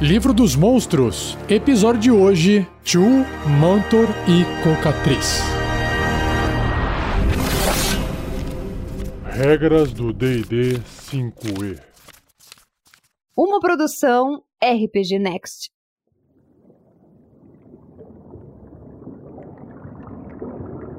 Livro dos Monstros, episódio de hoje: Chu, Mantor e Cocatriz. Regras do DD 5E. Uma produção RPG Next.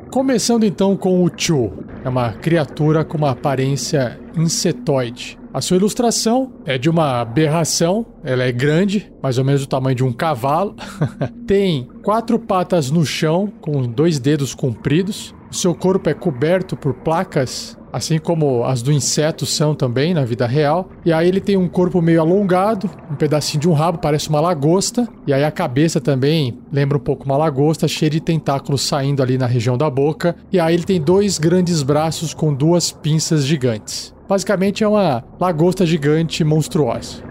Começando então com o Chu. É uma criatura com uma aparência insetoide. A sua ilustração é de uma aberração, ela é grande, mais ou menos do tamanho de um cavalo. Tem quatro patas no chão, com dois dedos compridos. O seu corpo é coberto por placas assim como as do inseto são também na vida real. E aí ele tem um corpo meio alongado, um pedacinho de um rabo, parece uma lagosta, e aí a cabeça também lembra um pouco uma lagosta, cheia de tentáculos saindo ali na região da boca. E aí ele tem dois grandes braços com duas pinças gigantes. Basicamente é uma lagosta gigante monstruosa.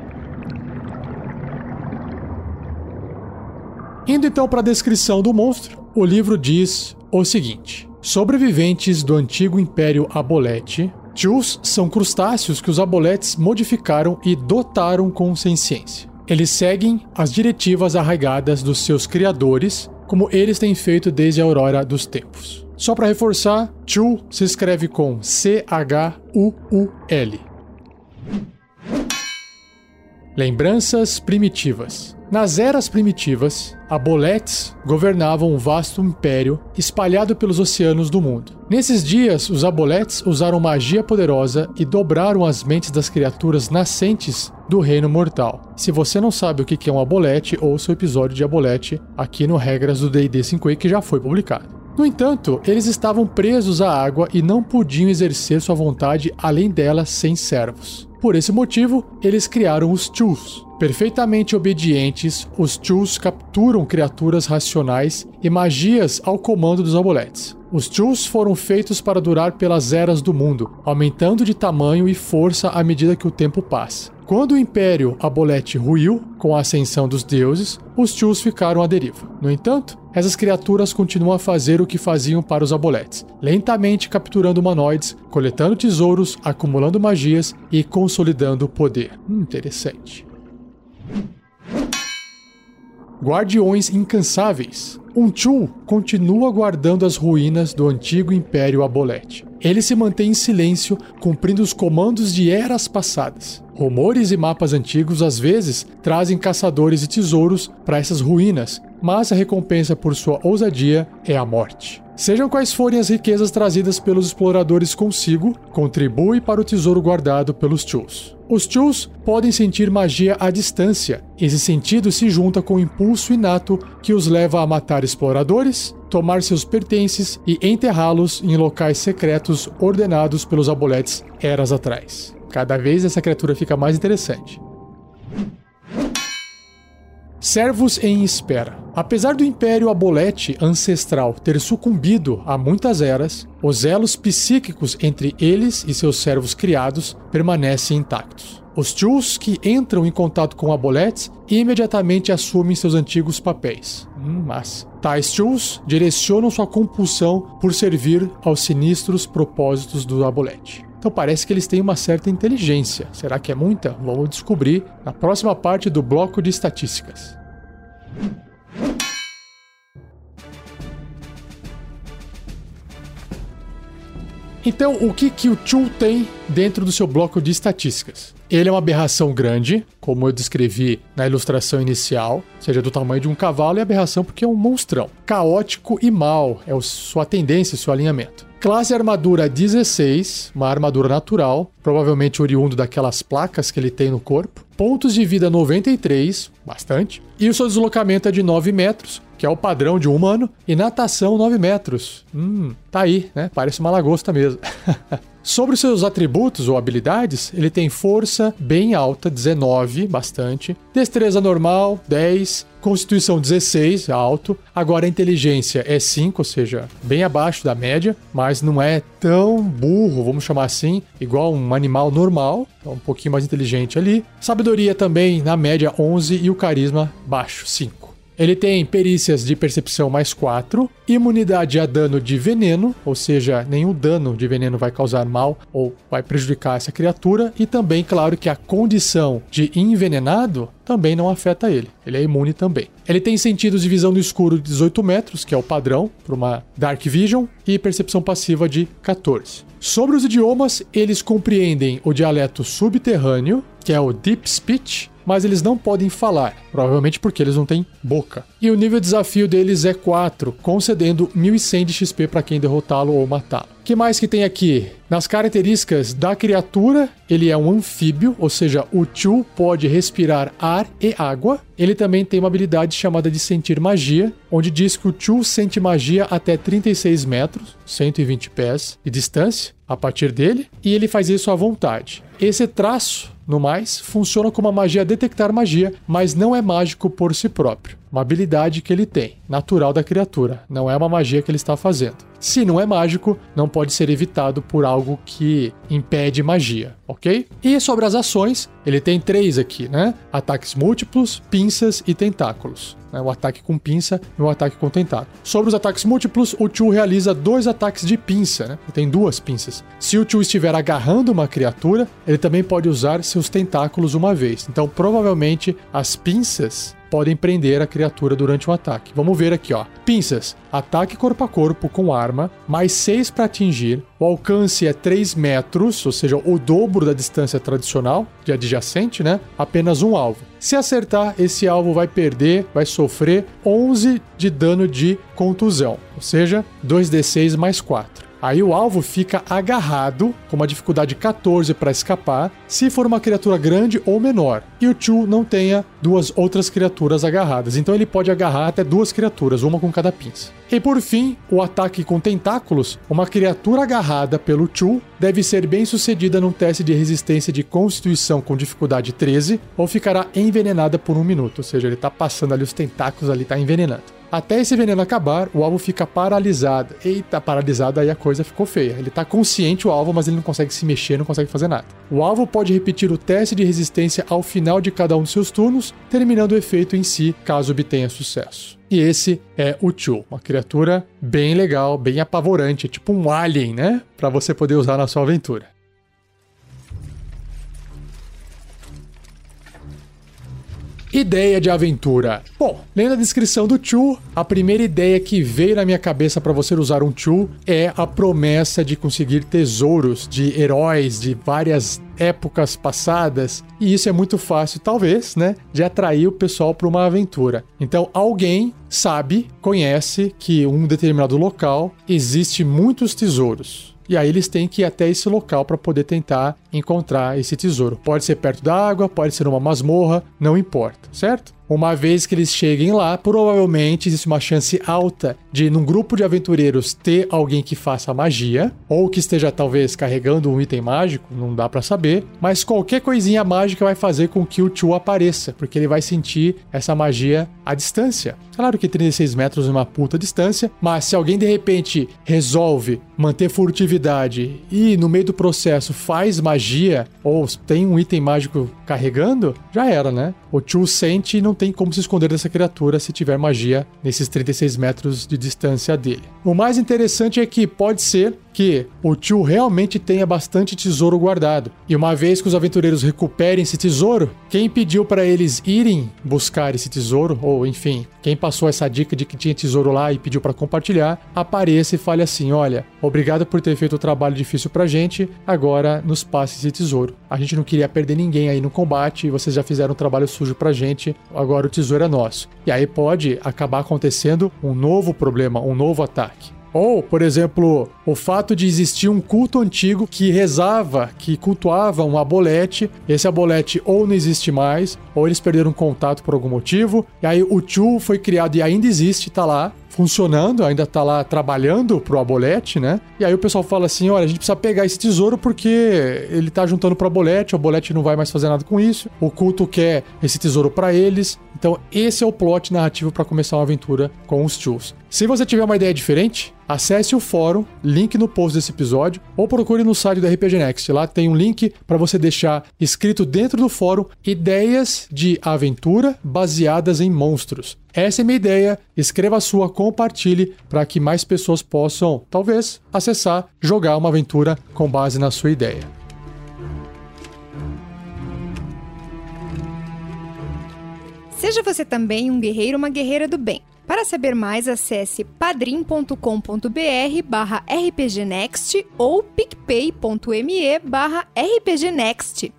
Indo então para a descrição do monstro, o livro diz o seguinte: Sobreviventes do antigo Império Abolete, Chus são crustáceos que os aboletes modificaram e dotaram com senciência. Eles seguem as diretivas arraigadas dos seus criadores, como eles têm feito desde a aurora dos tempos. Só para reforçar, Chu se escreve com C-H-U-U-L. Lembranças primitivas. Nas eras primitivas, aboletes governavam um vasto império espalhado pelos oceanos do mundo. Nesses dias, os aboletes usaram magia poderosa e dobraram as mentes das criaturas nascentes do reino mortal. Se você não sabe o que é um abolete, ouça o episódio de abolete aqui no Regras do D&D 5e que já foi publicado. No entanto, eles estavam presos à água e não podiam exercer sua vontade além dela sem servos. Por esse motivo, eles criaram os Chus. Perfeitamente obedientes, os Chus capturam criaturas racionais e magias ao comando dos amuletes. Os Chus foram feitos para durar pelas eras do mundo, aumentando de tamanho e força à medida que o tempo passa. Quando o Império Abolete ruiu, com a ascensão dos deuses, os Chus ficaram à deriva. No entanto, essas criaturas continuam a fazer o que faziam para os Aboletes, lentamente capturando humanoides, coletando tesouros, acumulando magias e consolidando o poder. Hum, interessante. Guardiões incansáveis. Um Chu continua guardando as ruínas do antigo Império Abolete. Ele se mantém em silêncio, cumprindo os comandos de eras passadas. Rumores e mapas antigos às vezes trazem caçadores e tesouros para essas ruínas, mas a recompensa por sua ousadia é a morte. Sejam quais forem as riquezas trazidas pelos exploradores consigo, contribui para o tesouro guardado pelos Chus. Os Chus podem sentir magia à distância. Esse sentido se junta com o impulso inato que os leva a matar exploradores, tomar seus pertences e enterrá-los em locais secretos ordenados pelos aboletes eras atrás. Cada vez essa criatura fica mais interessante. Servos em espera. Apesar do Império Abolete ancestral ter sucumbido a muitas eras, os elos psíquicos entre eles e seus servos criados permanecem intactos. Os Chus que entram em contato com Aboletes imediatamente assumem seus antigos papéis. Hum, mas tais Chus direcionam sua compulsão por servir aos sinistros propósitos do Abolete. Então parece que eles têm uma certa inteligência. Será que é muita? Vamos descobrir na próxima parte do bloco de estatísticas. Então, o que, que o Chu tem dentro do seu bloco de estatísticas? Ele é uma aberração grande, como eu descrevi na ilustração inicial, seja do tamanho de um cavalo, e aberração porque é um monstrão. Caótico e mal é sua tendência, seu alinhamento. Classe armadura 16, uma armadura natural, provavelmente oriundo daquelas placas que ele tem no corpo. Pontos de vida 93, bastante. E o seu deslocamento é de 9 metros, que é o padrão de um humano. E natação 9 metros. Hum, tá aí, né? Parece uma lagosta mesmo. Sobre os seus atributos ou habilidades, ele tem força bem alta, 19, bastante. Destreza normal, 10. Constituição 16, alto. Agora a inteligência é 5, ou seja, bem abaixo da média, mas não é tão burro, vamos chamar assim, igual um animal normal, então um pouquinho mais inteligente ali. Sabedoria também na média 11 e o carisma baixo, 5. Ele tem perícias de percepção mais 4, imunidade a dano de veneno, ou seja, nenhum dano de veneno vai causar mal ou vai prejudicar essa criatura, e também, claro, que a condição de envenenado também não afeta ele. Ele é imune também. Ele tem sentidos de visão no escuro de 18 metros, que é o padrão para uma Dark Vision, e percepção passiva de 14. Sobre os idiomas, eles compreendem o dialeto subterrâneo, que é o Deep Speech, mas eles não podem falar, provavelmente porque eles não têm boca. E o nível de desafio deles é 4, concedendo 1100 de XP para quem derrotá-lo ou matá-lo. O que mais que tem aqui? Nas características da criatura, ele é um anfíbio, ou seja, o Chu pode respirar ar e água. Ele também tem uma habilidade chamada de sentir magia, onde diz que o Chu sente magia até 36 metros, 120 pés de distância, a partir dele, e ele faz isso à vontade. Esse traço no mais, funciona como a magia detectar magia, mas não é mágico por si próprio. Uma habilidade que ele tem, natural da criatura, não é uma magia que ele está fazendo. Se não é mágico, não pode ser evitado por algo que impede magia, ok? E sobre as ações, ele tem três aqui, né? Ataques múltiplos, pinças e tentáculos. Né? O ataque com pinça e o ataque com tentáculo. Sobre os ataques múltiplos, o Chu realiza dois ataques de pinça, né? Ele tem duas pinças. Se o Chu estiver agarrando uma criatura, ele também pode usar seus tentáculos uma vez. Então, provavelmente, as pinças podem prender a criatura durante um ataque. Vamos ver aqui, ó. Pinças. Ataque corpo a corpo com arma, mais 6 para atingir. O alcance é 3 metros, ou seja, o dobro da distância tradicional de adjacente, né? Apenas um alvo. Se acertar, esse alvo vai perder, vai sofrer 11 de dano de contusão, ou seja, 2d6 mais 4. Aí o alvo fica agarrado, com uma dificuldade 14 para escapar, se for uma criatura grande ou menor, e o Chu não tenha duas outras criaturas agarradas. Então ele pode agarrar até duas criaturas, uma com cada pinça. E por fim, o ataque com tentáculos, uma criatura agarrada pelo Chu deve ser bem sucedida num teste de resistência de constituição com dificuldade 13 ou ficará envenenada por um minuto, ou seja, ele está passando ali os tentáculos ali, está envenenando. Até esse veneno acabar, o alvo fica paralisado. Eita, paralisado, aí a coisa ficou feia. Ele tá consciente, o alvo, mas ele não consegue se mexer, não consegue fazer nada. O alvo pode repetir o teste de resistência ao final de cada um dos seus turnos, terminando o efeito em si, caso obtenha sucesso. E esse é o Chu, uma criatura bem legal, bem apavorante, tipo um alien, né? Para você poder usar na sua aventura. Ideia de aventura. Bom, lendo a descrição do Chu, a primeira ideia que veio na minha cabeça para você usar um Chu é a promessa de conseguir tesouros de heróis de várias épocas passadas, e isso é muito fácil, talvez, né, de atrair o pessoal para uma aventura. Então, alguém sabe, conhece que um determinado local existe muitos tesouros. E aí eles têm que ir até esse local para poder tentar encontrar esse tesouro. Pode ser perto da água, pode ser uma masmorra, não importa, certo? Uma vez que eles cheguem lá, provavelmente existe uma chance alta de, num grupo de aventureiros, ter alguém que faça magia, ou que esteja talvez carregando um item mágico, não dá para saber, mas qualquer coisinha mágica vai fazer com que o Chu apareça, porque ele vai sentir essa magia à distância. Claro que 36 metros é uma puta distância, mas se alguém de repente resolve manter furtividade e no meio do processo faz magia, ou tem um item mágico carregando, já era, né? O Chu sente e não tem como se esconder dessa criatura se tiver magia nesses 36 metros de distância dele. O mais interessante é que pode ser que o tio realmente tenha bastante tesouro guardado. E uma vez que os aventureiros recuperem esse tesouro, quem pediu para eles irem buscar esse tesouro, ou enfim, quem passou essa dica de que tinha tesouro lá e pediu para compartilhar, apareça e fale assim: olha, obrigado por ter feito o trabalho difícil pra gente, agora nos passe esse tesouro. A gente não queria perder ninguém aí no combate, vocês já fizeram um trabalho sujo pra gente, agora o tesouro é nosso. E aí pode acabar acontecendo um novo problema, um novo ataque. Ou, por exemplo, o fato de existir um culto antigo que rezava, que cultuava um abolete. Esse abolete ou não existe mais, ou eles perderam contato por algum motivo. E aí o Chu foi criado e ainda existe, tá lá funcionando, ainda tá lá trabalhando pro Abolete, né? E aí o pessoal fala assim: olha, a gente precisa pegar esse tesouro porque ele tá juntando pro Abolete, o Abolete não vai mais fazer nada com isso, o culto quer esse tesouro para eles. Então, esse é o plot narrativo para começar uma aventura com os Chus. Se você tiver uma ideia diferente, acesse o fórum, link no post desse episódio, ou procure no site do RPG Next. Lá tem um link para você deixar escrito dentro do fórum ideias de aventura baseadas em monstros. Essa é minha ideia. Escreva a sua, compartilhe para que mais pessoas possam, talvez, acessar, jogar uma aventura com base na sua ideia. Seja você também um guerreiro ou uma guerreira do bem. Para saber mais, acesse padrim.com.br barra rpgnext ou picpay.me barra rpgnext.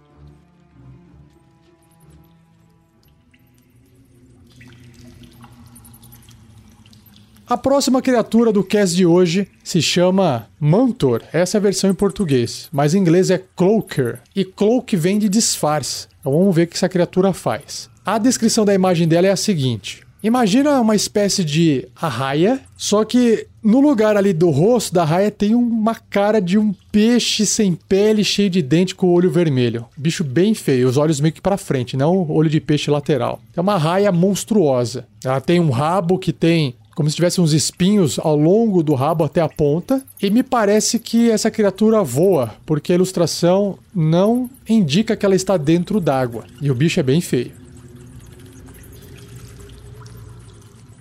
A próxima criatura do cast de hoje se chama Mantor. Essa é a versão em português, mas em inglês é Cloaker. E Cloak vem de disfarce. Então vamos ver o que essa criatura faz. A descrição da imagem dela é a seguinte: Imagina uma espécie de arraia, só que no lugar ali do rosto da raia tem uma cara de um peixe sem pele, cheio de dente com o olho vermelho. Bicho bem feio, os olhos meio que para frente, não olho de peixe lateral. É uma raia monstruosa. Ela tem um rabo que tem como se tivesse uns espinhos ao longo do rabo até a ponta. E me parece que essa criatura voa, porque a ilustração não indica que ela está dentro d'água. E o bicho é bem feio.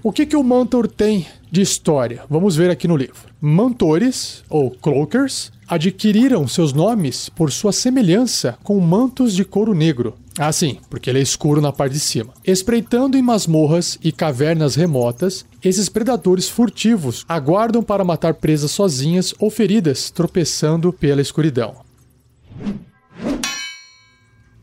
O que, que o Mantor tem de história? Vamos ver aqui no livro. Mantores, ou cloakers, adquiriram seus nomes por sua semelhança com mantos de couro negro. Ah, sim, porque ele é escuro na parte de cima. Espreitando em masmorras e cavernas remotas, esses predadores furtivos aguardam para matar presas sozinhas ou feridas, tropeçando pela escuridão.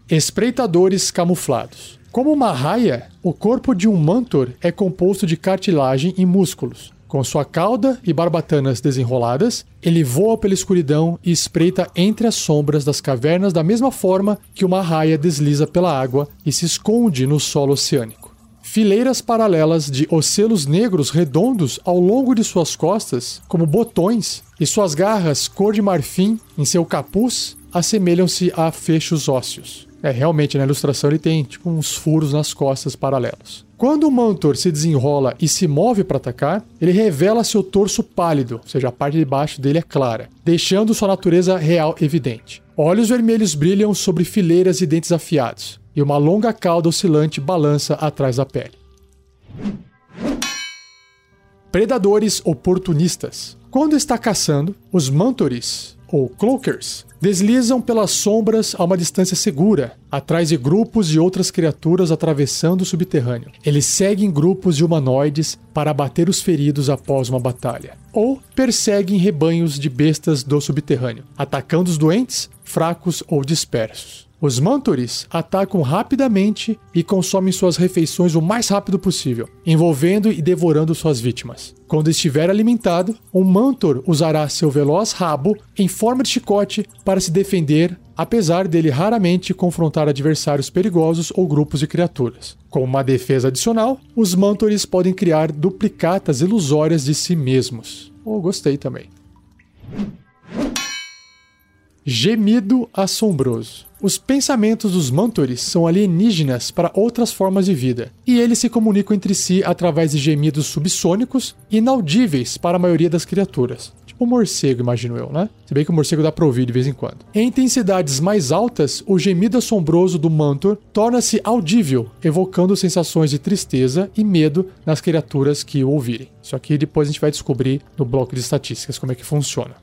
Espreitadores camuflados. Como uma raia, o corpo de um mantor é composto de cartilagem e músculos. Com sua cauda e barbatanas desenroladas, ele voa pela escuridão e espreita entre as sombras das cavernas da mesma forma que uma raia desliza pela água e se esconde no solo oceânico. Fileiras paralelas de ocelos negros redondos ao longo de suas costas, como botões, e suas garras cor de marfim em seu capuz assemelham-se a fechos ósseos. É, realmente, na ilustração ele tem tipo uns furos nas costas paralelos. Quando o Mantor se desenrola e se move para atacar, ele revela seu torso pálido, ou seja, a parte de baixo dele é clara, deixando sua natureza real evidente. Olhos vermelhos brilham sobre fileiras de dentes afiados, e uma longa cauda oscilante balança atrás da pele. Predadores oportunistas. Quando está caçando, os Mantores, ou Cloakers, deslizam pelas sombras a uma distância segura, atrás de grupos de outras criaturas atravessando o subterrâneo. Eles seguem grupos de humanoides para abater os feridos após uma batalha, ou perseguem rebanhos de bestas do subterrâneo, atacando os doentes, fracos ou dispersos. Os Mantores atacam rapidamente e consomem suas refeições o mais rápido possível, envolvendo e devorando suas vítimas. Quando estiver alimentado, um Mantor usará seu veloz rabo em forma de chicote para se defender, apesar dele raramente confrontar adversários perigosos ou grupos de criaturas. Com uma defesa adicional, os Mantores podem criar duplicatas ilusórias de si mesmos. Oh, gostei também. Gemido assombroso. Os pensamentos dos Mantores são alienígenas para outras formas de vida, e eles se comunicam entre si através de gemidos subsônicos inaudíveis para a maioria das criaturas. Tipo um morcego, imagino eu, né? Se bem que o morcego dá pra ouvir de vez em quando. Em intensidades mais altas, o gemido assombroso do Mantor torna-se audível, evocando sensações de tristeza e medo nas criaturas que o ouvirem. Isso aqui depois a gente vai descobrir no bloco de estatísticas como é que funciona.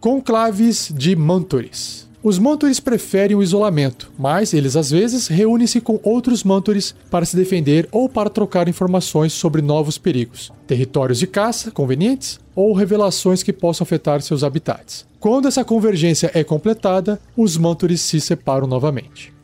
Conclaves de Mantores. Os Mantores preferem o isolamento, mas eles às vezes reúnem-se com outros Mantores para se defender ou para trocar informações sobre novos perigos, territórios de caça convenientes ou revelações que possam afetar seus habitats. Quando essa convergência é completada, os Mantores se separam novamente.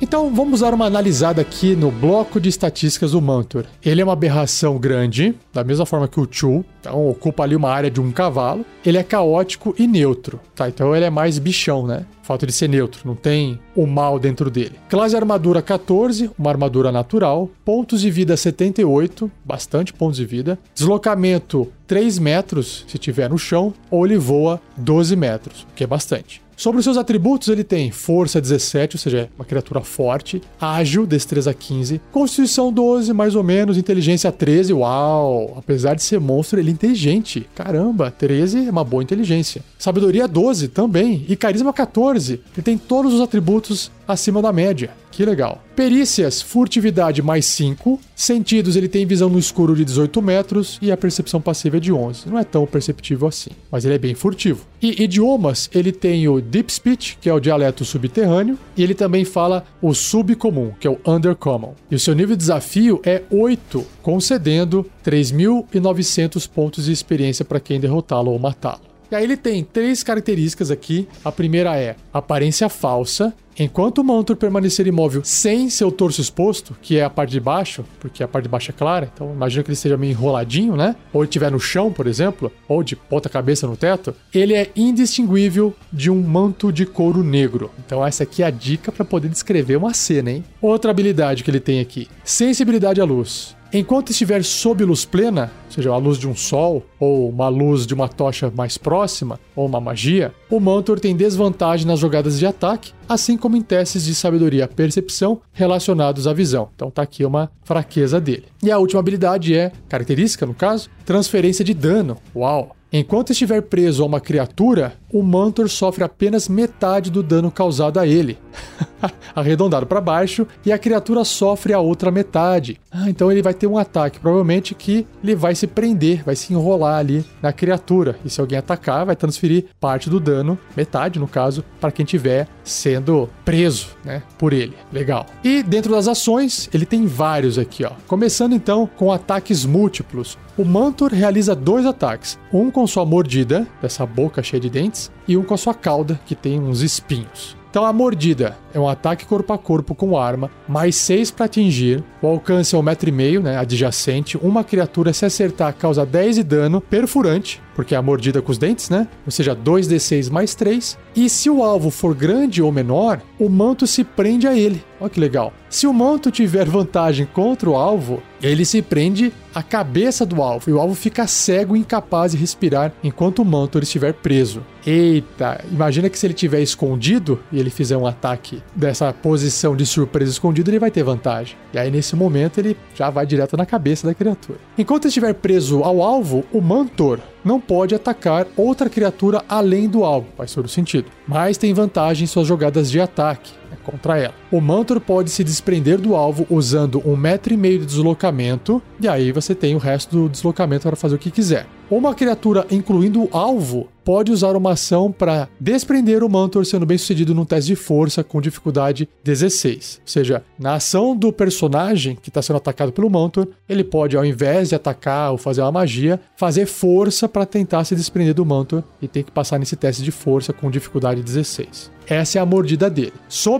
Então vamos dar uma analisada aqui no bloco de estatísticas do Mantor. Ele é uma aberração grande, da mesma forma que o Chu, então ocupa ali uma área de um cavalo. Ele é caótico e neutro, tá? Então ele é mais bichão, né? Falta de ser neutro, não tem o mal dentro dele. Classe armadura 14, uma armadura natural. Pontos de vida 78, bastante pontos de vida. Deslocamento 3 metros, se tiver no chão, ou ele voa 12 metros, que é bastante. Sobre os seus atributos, ele tem força 17, ou seja, é uma criatura forte, ágil, destreza 15, constituição 12, mais ou menos, inteligência 13. Uau! Apesar de ser monstro, ele é inteligente. Caramba, 13 é uma boa inteligência. Sabedoria 12 também, e carisma 14. Ele tem todos os atributos acima da média. Que legal. Perícias, furtividade mais 5. Sentidos, ele tem visão no escuro de 18 metros e a percepção passiva é de 11. Não é tão perceptível assim, mas ele é bem furtivo. E idiomas, ele tem o Deep Speech, que é o dialeto subterrâneo, e ele também fala o subcomum, que é o Undercommon. E o seu nível de desafio é 8, concedendo 3.900 pontos de experiência para quem derrotá-lo ou matá-lo. E aí ele tem três características aqui. A primeira é aparência falsa. Enquanto o Mantor permanecer imóvel sem seu torso exposto, que é a parte de baixo, porque a parte de baixo é clara, então imagina que ele esteja meio enroladinho, né? Ou estiver no chão, por exemplo, ou de ponta cabeça no teto, ele é indistinguível de um manto de couro negro. Então essa aqui é a dica para poder descrever uma cena, hein? Outra habilidade que ele tem aqui: sensibilidade à luz. Enquanto estiver sob luz plena, seja a luz de um sol, ou uma luz de uma tocha mais próxima, ou uma magia, o Mantor tem desvantagem nas jogadas de ataque, assim como em testes de sabedoria percepção relacionados à visão. Então tá aqui uma fraqueza dele. E a última habilidade é, característica no caso, transferência de dano. Uau! Enquanto estiver preso a uma criatura, o Mantor sofre apenas metade do dano causado a ele, arredondado para baixo, e a criatura sofre a outra metade. Ah, então ele vai ter um ataque, provavelmente que ele vai se prender, vai se enrolar ali na criatura. E se alguém atacar, vai transferir parte do dano, metade no caso, para quem estiver sendo preso, né, por ele. Legal. E dentro das ações, ele tem vários aqui, ó. Começando então com ataques múltiplos. O Mantor realiza dois ataques, um com sua mordida, dessa boca cheia de dentes, e um com a sua cauda, que tem uns espinhos. Então a mordida é um ataque corpo a corpo com arma, mais 6 para atingir. O alcance é um metro e meio, né, adjacente. Uma criatura se acertar causa 10 de dano perfurante, porque é a mordida com os dentes, né? Ou seja, 2d6 mais 3. E se o alvo for grande ou menor, o manto se prende a ele. Olha que legal. Se o manto tiver vantagem contra o alvo, ele se prende à cabeça do alvo e o alvo fica cego e incapaz de respirar enquanto o manto estiver preso. Eita, imagina que se ele estiver escondido e ele fizer um ataque dessa posição de surpresa escondido, ele vai ter vantagem. E aí nesse momento ele já vai direto na cabeça da criatura. Enquanto estiver preso ao alvo, o mantor não pode atacar outra criatura além do alvo, faz todo sentido. Mas tem vantagem em suas jogadas de ataque contra ela. O Mantor pode se desprender do alvo usando um metro e meio de deslocamento, e aí você tem o resto do deslocamento para fazer o que quiser. Uma criatura, incluindo o alvo, pode usar uma ação para desprender o Mantor sendo bem sucedido num teste de força com dificuldade 16. Ou seja, na ação do personagem que está sendo atacado pelo Mantor, ele pode, ao invés de atacar ou fazer uma magia, fazer força para tentar se desprender do Mantor e tem que passar nesse teste de força com dificuldade 16. Essa é a mordida dele.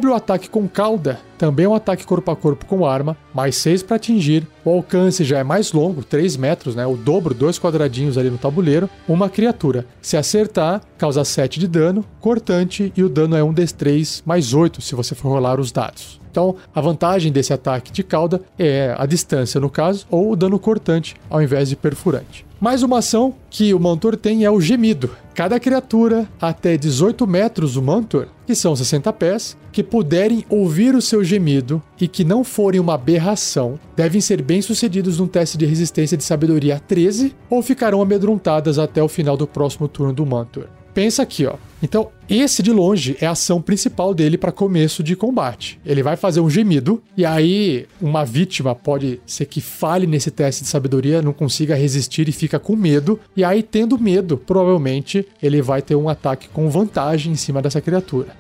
Sobre o ataque com cauda, também é um ataque corpo a corpo com arma, mais 6 para atingir. O alcance já é mais longo, 3 metros, né? O dobro, dois quadradinhos ali no tabuleiro. Uma criatura. Se acertar, causa 7 de dano, cortante, e o dano é 1 d3 mais 8 se você for rolar os dados. Então, a vantagem desse ataque de cauda é a distância, no caso, ou o dano cortante, ao invés de perfurante. Mais uma ação que o Mantor tem é o gemido. Cada criatura até 18 metros do Mantor, que são 60 pés, que puderem ouvir o seu gemido e que não forem uma aberração, devem ser bem-sucedidos num teste de resistência de sabedoria 13 ou ficarão amedrontadas até o final do próximo turno do Mantor. Pensa aqui, ó. Então, esse de longe é a ação principal dele para começo de combate. Ele vai fazer um gemido, e aí uma vítima pode ser que fale nesse teste de sabedoria, não consiga resistir e fica com medo, e aí, tendo medo, provavelmente ele vai ter um ataque com vantagem em cima dessa criatura.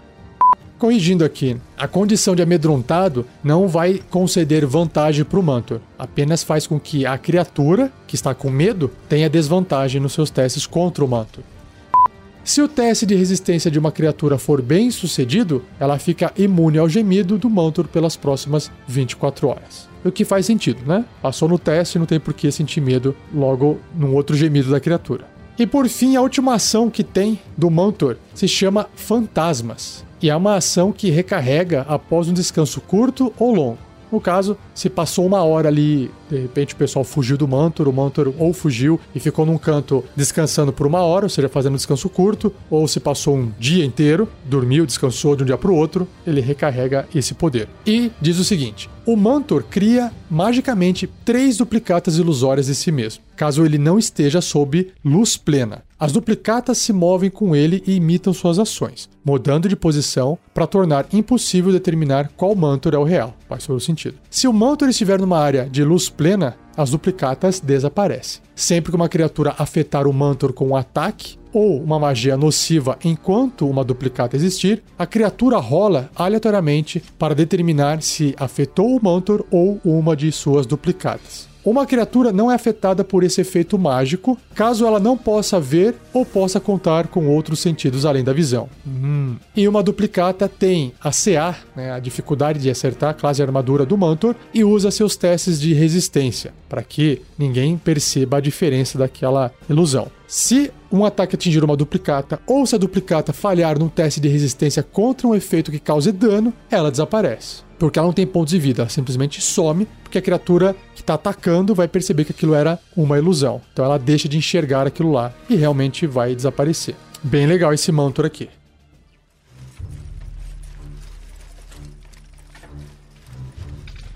Corrigindo aqui, a condição de amedrontado não vai conceder vantagem para o Mantor, apenas faz com que a criatura que está com medo tenha desvantagem nos seus testes contra o Mantor. Se o teste de resistência de uma criatura for bem sucedido, ela fica imune ao gemido do Mantor pelas próximas 24 horas. O que faz sentido, né? Passou no teste, não tem por que sentir medo logo num outro gemido da criatura. E por fim, a última ação que tem do Mantor se chama Fantasmas. E é uma ação que recarrega após um descanso curto ou longo. No caso, se passou uma hora ali, de repente o pessoal fugiu do Mantor, o Mantor ou fugiu e ficou num canto descansando por uma hora, ou seja, fazendo um descanso curto, ou se passou um dia inteiro, dormiu, descansou de um dia para o outro, ele recarrega esse poder. E diz o seguinte: o Mantor cria magicamente três duplicatas ilusórias de si mesmo, caso ele não esteja sob luz plena. As duplicatas se movem com ele e imitam suas ações, mudando de posição para tornar impossível determinar qual Mantor é o real. Faz todo sentido. Se o Mantor estiver numa área de luz plena, as duplicatas desaparecem. Sempre que uma criatura afetar o Mantor com um ataque ou uma magia nociva enquanto uma duplicata existir, a criatura rola aleatoriamente para determinar se afetou o Mantor ou uma de suas duplicatas. Uma criatura não é afetada por esse efeito mágico, caso ela não possa ver ou possa contar com outros sentidos além da visão. Hum. E uma duplicata tem a CA, né, a dificuldade de acertar a classe de armadura do Mantor, e usa seus testes de resistência, para que ninguém perceba a diferença daquela ilusão. Se um ataque atingir uma duplicata ou se a duplicata falhar num teste de resistência contra um efeito que cause dano, ela desaparece. Porque ela não tem pontos de vida, ela simplesmente some, porque a criatura que está atacando vai perceber que aquilo era uma ilusão. Então ela deixa de enxergar aquilo lá e realmente vai desaparecer. Bem legal esse mantor aqui.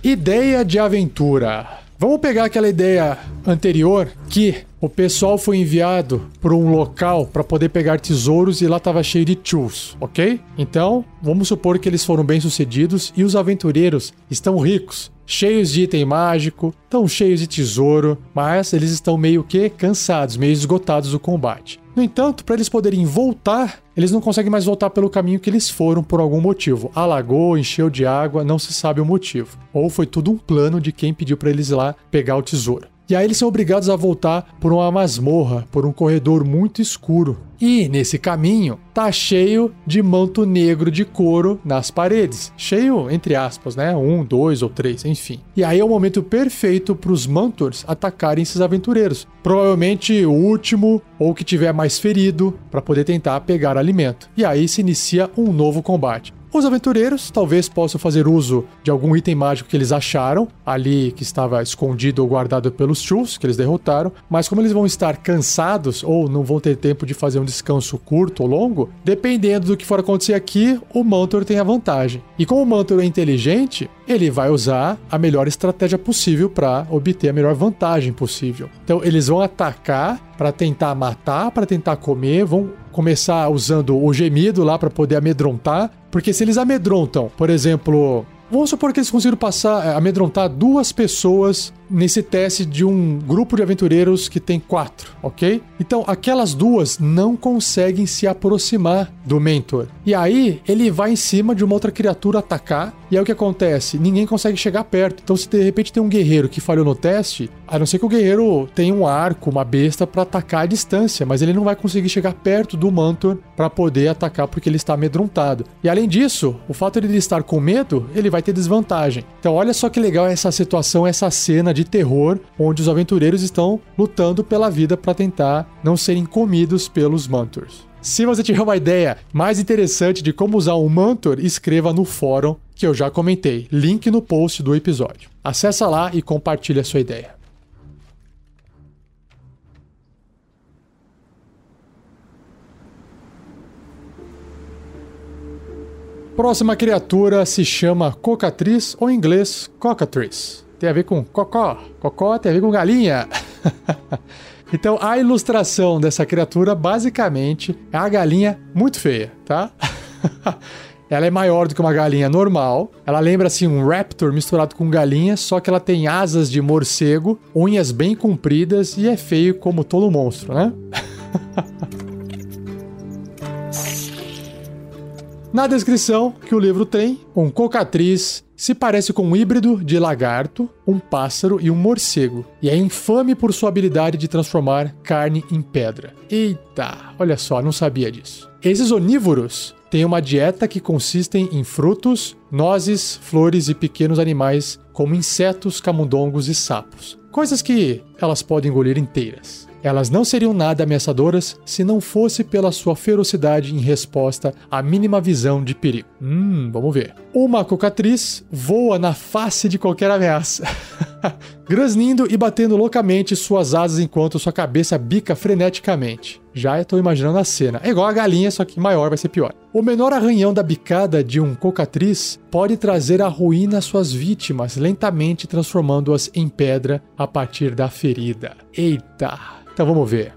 Ideia de aventura. Vamos pegar aquela ideia anterior que o pessoal foi enviado para um local para poder pegar tesouros e lá estava cheio de tools, ok? Então, vamos supor que eles foram bem sucedidos e os aventureiros estão ricos, cheios de item mágico, estão cheios de tesouro, mas eles estão meio que cansados, meio esgotados do combate. No entanto, para eles poderem voltar, eles não conseguem mais voltar pelo caminho que eles foram por algum motivo. Alagou, encheu de água, não se sabe o motivo. Ou foi tudo um plano de quem pediu para eles ir lá pegar o tesouro. E aí eles são obrigados a voltar por uma masmorra, por um corredor muito escuro. E nesse caminho tá cheio de manto negro de couro nas paredes. Cheio, entre aspas, né? Um, dois ou três, enfim. E aí é o momento perfeito para os Mantors atacarem esses aventureiros. Provavelmente o último ou que tiver mais ferido para poder tentar pegar alimento. E aí se inicia um novo combate. Os aventureiros talvez possam fazer uso de algum item mágico que eles acharam ali que estava escondido ou guardado pelos Chus que eles derrotaram, mas como eles vão estar cansados ou não vão ter tempo de fazer um descanso curto ou longo, dependendo do que for acontecer aqui, o Mantor tem a vantagem. E como o Mantor é inteligente, ele vai usar a melhor estratégia possível para obter a melhor vantagem possível. Então eles vão atacar para tentar matar, para tentar comer, vão começar usando o gemido lá para poder amedrontar, porque se eles amedrontam, por exemplo, Vamos supor que eles conseguiram passar, eh, amedrontar duas pessoas nesse teste de um grupo de aventureiros que tem quatro, ok? Então, aquelas duas não conseguem se aproximar do mentor. E aí, ele vai em cima de uma outra criatura atacar, e aí o que acontece? Ninguém consegue chegar perto. Então, se de repente tem um guerreiro que falhou no teste, a não ser que o guerreiro tenha um arco, uma besta para atacar à distância, mas ele não vai conseguir chegar perto do mentor para poder atacar porque ele está amedrontado. E além disso, o fato de ele estar com medo, ele vai ter desvantagem. Então, olha só que legal essa situação, essa cena de terror, onde os aventureiros estão lutando pela vida para tentar não serem comidos pelos Mantors. Se você tiver uma ideia mais interessante de como usar um Mantor, escreva no fórum que eu já comentei. Link no post do episódio. Acesse lá e compartilhe a sua ideia. Próxima criatura se chama Cocatriz, ou em inglês Cocatriz. Tem a ver com cocó. Cocó tem a ver com galinha. então a ilustração dessa criatura basicamente é a galinha muito feia, tá? Ela é maior do que uma galinha normal. Ela lembra assim um raptor misturado com galinha, só que ela tem asas de morcego, unhas bem compridas e é feio como todo monstro, né? Na descrição que o livro tem, um cocatriz se parece com um híbrido de lagarto, um pássaro e um morcego, e é infame por sua habilidade de transformar carne em pedra. Eita, olha só, não sabia disso. Esses onívoros têm uma dieta que consiste em frutos, nozes, flores e pequenos animais como insetos, camundongos e sapos. Coisas que elas podem engolir inteiras. Elas não seriam nada ameaçadoras se não fosse pela sua ferocidade em resposta à mínima visão de perigo. Hum, vamos ver. Uma cocatriz voa na face de qualquer ameaça. grasnindo e batendo loucamente suas asas enquanto sua cabeça bica freneticamente. Já estou imaginando a cena. É igual a galinha, só que maior vai ser pior. O menor arranhão da bicada de um cocatriz pode trazer a ruína às suas vítimas, lentamente transformando-as em pedra a partir da ferida. Eita! Então vamos ver.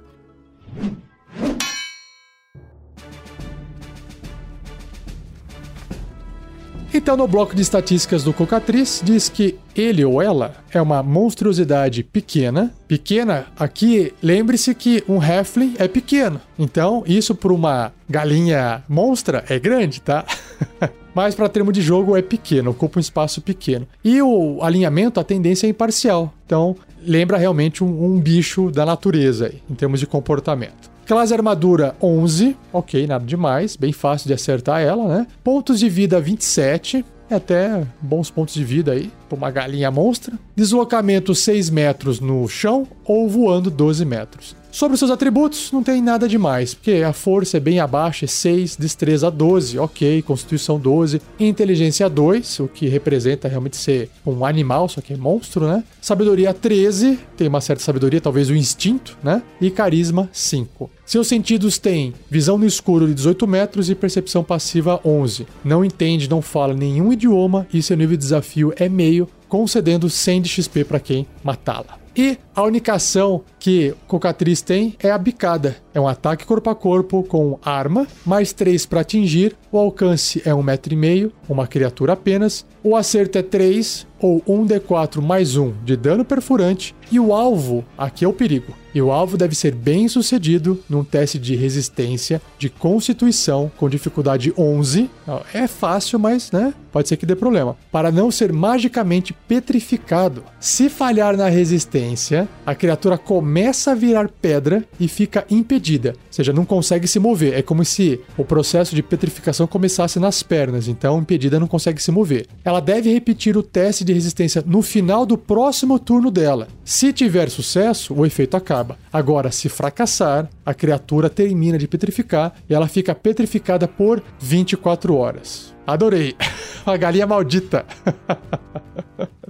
Então, no bloco de estatísticas do Cocatriz, diz que ele ou ela é uma monstruosidade pequena. Pequena, aqui, lembre-se que um Heflin é pequeno. Então, isso para uma galinha monstra é grande, tá? Mas para termo de jogo é pequeno, ocupa um espaço pequeno. E o alinhamento, a tendência é imparcial. Então, lembra realmente um, um bicho da natureza aí, em termos de comportamento. Classe armadura 11, ok, nada demais, bem fácil de acertar ela, né? Pontos de vida 27, é até bons pontos de vida aí, para uma galinha monstra. Deslocamento 6 metros no chão ou voando 12 metros. Sobre os seus atributos, não tem nada demais, porque a força é bem abaixo, é 6, destreza 12, ok, constituição 12, inteligência 2, o que representa realmente ser um animal, só que é monstro, né? Sabedoria 13, tem uma certa sabedoria, talvez o instinto, né? E carisma 5. Seus sentidos têm visão no escuro de 18 metros e percepção passiva 11. Não entende, não fala nenhum idioma e seu nível de desafio é meio, concedendo 100 de XP para quem matá-la. E a única ação que Cocatriz tem é a bicada. É um ataque corpo a corpo com arma, mais 3 para atingir. O alcance é 1,5m, uma criatura apenas. O acerto é 3 ou 1d4 mais 1 de dano perfurante. E o alvo, aqui é o perigo. E o alvo deve ser bem sucedido num teste de resistência de constituição com dificuldade 11. É fácil, mas né, pode ser que dê problema. Para não ser magicamente petrificado. Se falhar na resistência, a criatura começa a virar pedra e fica impedida. Ou seja, não consegue se mover. É como se o processo de petrificação começasse nas pernas. Então, impedida não consegue se mover. Ela deve repetir o teste de resistência no final do próximo turno dela. Se tiver sucesso, o efeito acaba. Agora, se fracassar, a criatura termina de petrificar e ela fica petrificada por 24 horas. Adorei! A galinha maldita!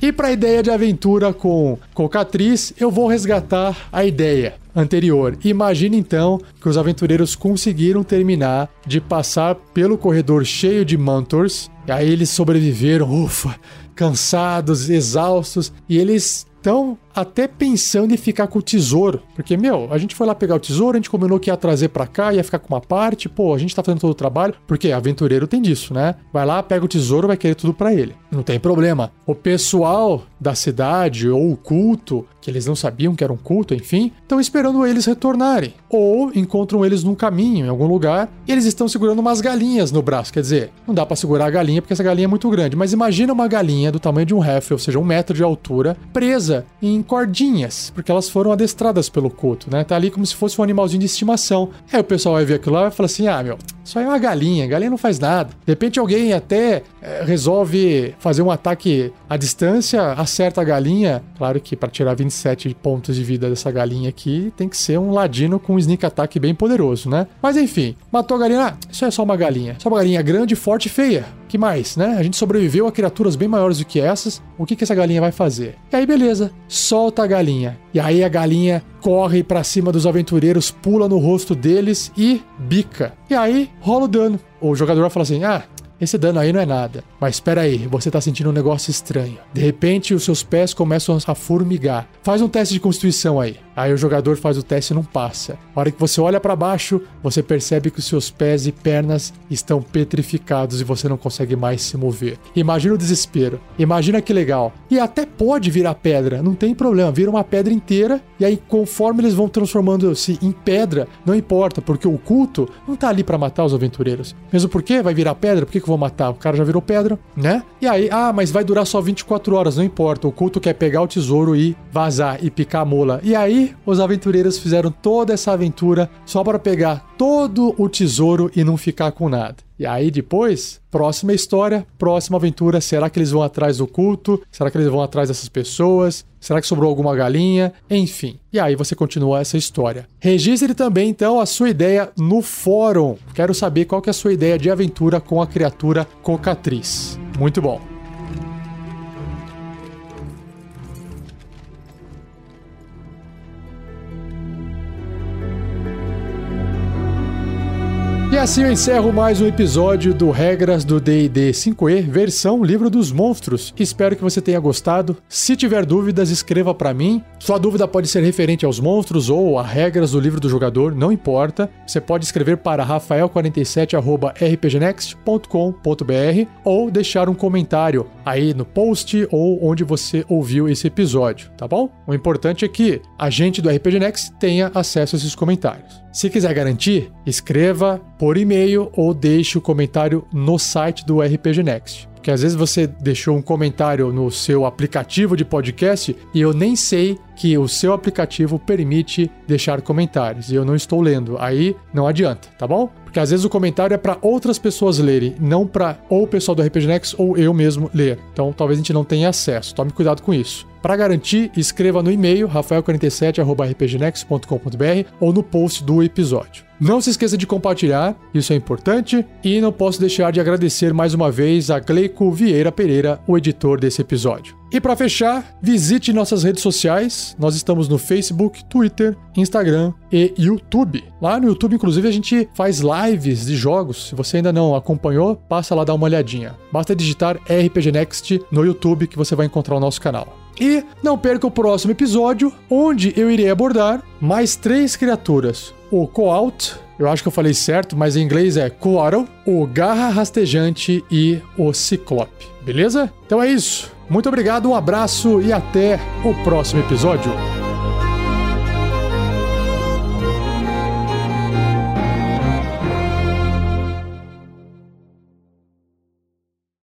E para a ideia de aventura com Cocatriz, eu vou resgatar a ideia anterior. Imagine então que os aventureiros conseguiram terminar de passar pelo corredor cheio de Mantors. E aí eles sobreviveram, ufa, cansados, exaustos, e eles estão até pensando em ficar com o tesouro. Porque, meu, a gente foi lá pegar o tesouro, a gente combinou que ia trazer para cá, ia ficar com uma parte, pô, a gente tá fazendo todo o trabalho, porque aventureiro tem disso, né? Vai lá, pega o tesouro, vai querer tudo para ele. Não tem problema. O pessoal da cidade ou o culto, que eles não sabiam que era um culto, enfim, estão esperando eles retornarem. Ou encontram eles num caminho, em algum lugar, e eles estão segurando umas galinhas no braço. Quer dizer, não dá para segurar a galinha porque essa galinha é muito grande, mas imagina uma galinha do tamanho de um Heffel, ou seja, um metro de altura, presa em cordinhas, porque elas foram adestradas pelo culto, né? Tá ali como se fosse um animalzinho de estimação. Aí o pessoal vai ver aquilo lá e vai falar assim: ah, meu, isso aí é uma galinha, galinha não faz nada. De repente alguém até é, resolve fazer um ataque à distância, acerta a galinha. Claro que para tirar 27 pontos de vida dessa galinha aqui, tem que ser um ladino com um sneak attack bem poderoso, né? Mas enfim, matou a galinha. Ah, isso é só uma galinha. Só uma galinha grande, forte e feia. Que mais, né? A gente sobreviveu a criaturas bem maiores do que essas. O que, que essa galinha vai fazer? E aí, beleza. Solta a galinha. E aí a galinha corre para cima dos aventureiros, pula no rosto deles e bica. E aí rola o dano. O jogador vai falar assim: ah, esse dano aí não é nada. Mas espera aí, você tá sentindo um negócio estranho. De repente, os seus pés começam a formigar. Faz um teste de constituição aí. Aí o jogador faz o teste e não passa. A hora que você olha para baixo, você percebe que os seus pés e pernas estão petrificados e você não consegue mais se mover. Imagina o desespero. Imagina que legal. E até pode virar pedra, não tem problema. Vira uma pedra inteira e aí conforme eles vão transformando-se em pedra, não importa, porque o culto não tá ali para matar os aventureiros. Mesmo porque vai virar pedra, por que, que eu vou matar? O cara já virou pedra, né? E aí, ah, mas vai durar só 24 horas, não importa. O culto quer pegar o tesouro e vazar e picar a mola. E aí os aventureiros fizeram toda essa aventura só para pegar todo o tesouro e não ficar com nada. E aí depois, próxima história, próxima aventura, será que eles vão atrás do culto? Será que eles vão atrás dessas pessoas? Será que sobrou alguma galinha? Enfim. E aí você continua essa história. Registre também então a sua ideia no fórum. Quero saber qual que é a sua ideia de aventura com a criatura cocatriz. Muito bom. E assim eu encerro mais um episódio do Regras do D&D 5e, versão Livro dos Monstros. Espero que você tenha gostado. Se tiver dúvidas, escreva para mim. Sua dúvida pode ser referente aos monstros ou a regras do livro do jogador, não importa. Você pode escrever para rafael47@rpgnext.com.br ou deixar um comentário aí no post ou onde você ouviu esse episódio, tá bom? O importante é que a gente do RPG Next tenha acesso a esses comentários. Se quiser garantir, escreva por e-mail ou deixe o comentário no site do RPG Next. Porque às vezes você deixou um comentário no seu aplicativo de podcast e eu nem sei que o seu aplicativo permite deixar comentários e eu não estou lendo. Aí não adianta, tá bom? Porque às vezes o comentário é para outras pessoas lerem, não para ou o pessoal do RPG Next ou eu mesmo ler. Então talvez a gente não tenha acesso. Tome cuidado com isso. Para garantir, escreva no e-mail rafael47@rpgnext.com.br ou no post do episódio. Não se esqueça de compartilhar, isso é importante, e não posso deixar de agradecer mais uma vez a Gleico Vieira Pereira, o editor desse episódio. E para fechar, visite nossas redes sociais. Nós estamos no Facebook, Twitter, Instagram e YouTube. Lá no YouTube, inclusive, a gente faz lives de jogos. Se você ainda não acompanhou, passa lá dar uma olhadinha. Basta digitar RPG Next no YouTube que você vai encontrar o nosso canal. E não perca o próximo episódio, onde eu irei abordar mais três criaturas: o Coalt, eu acho que eu falei certo, mas em inglês é Coatl, o Garra Rastejante e o Ciclope. Beleza? Então é isso. Muito obrigado, um abraço e até o próximo episódio.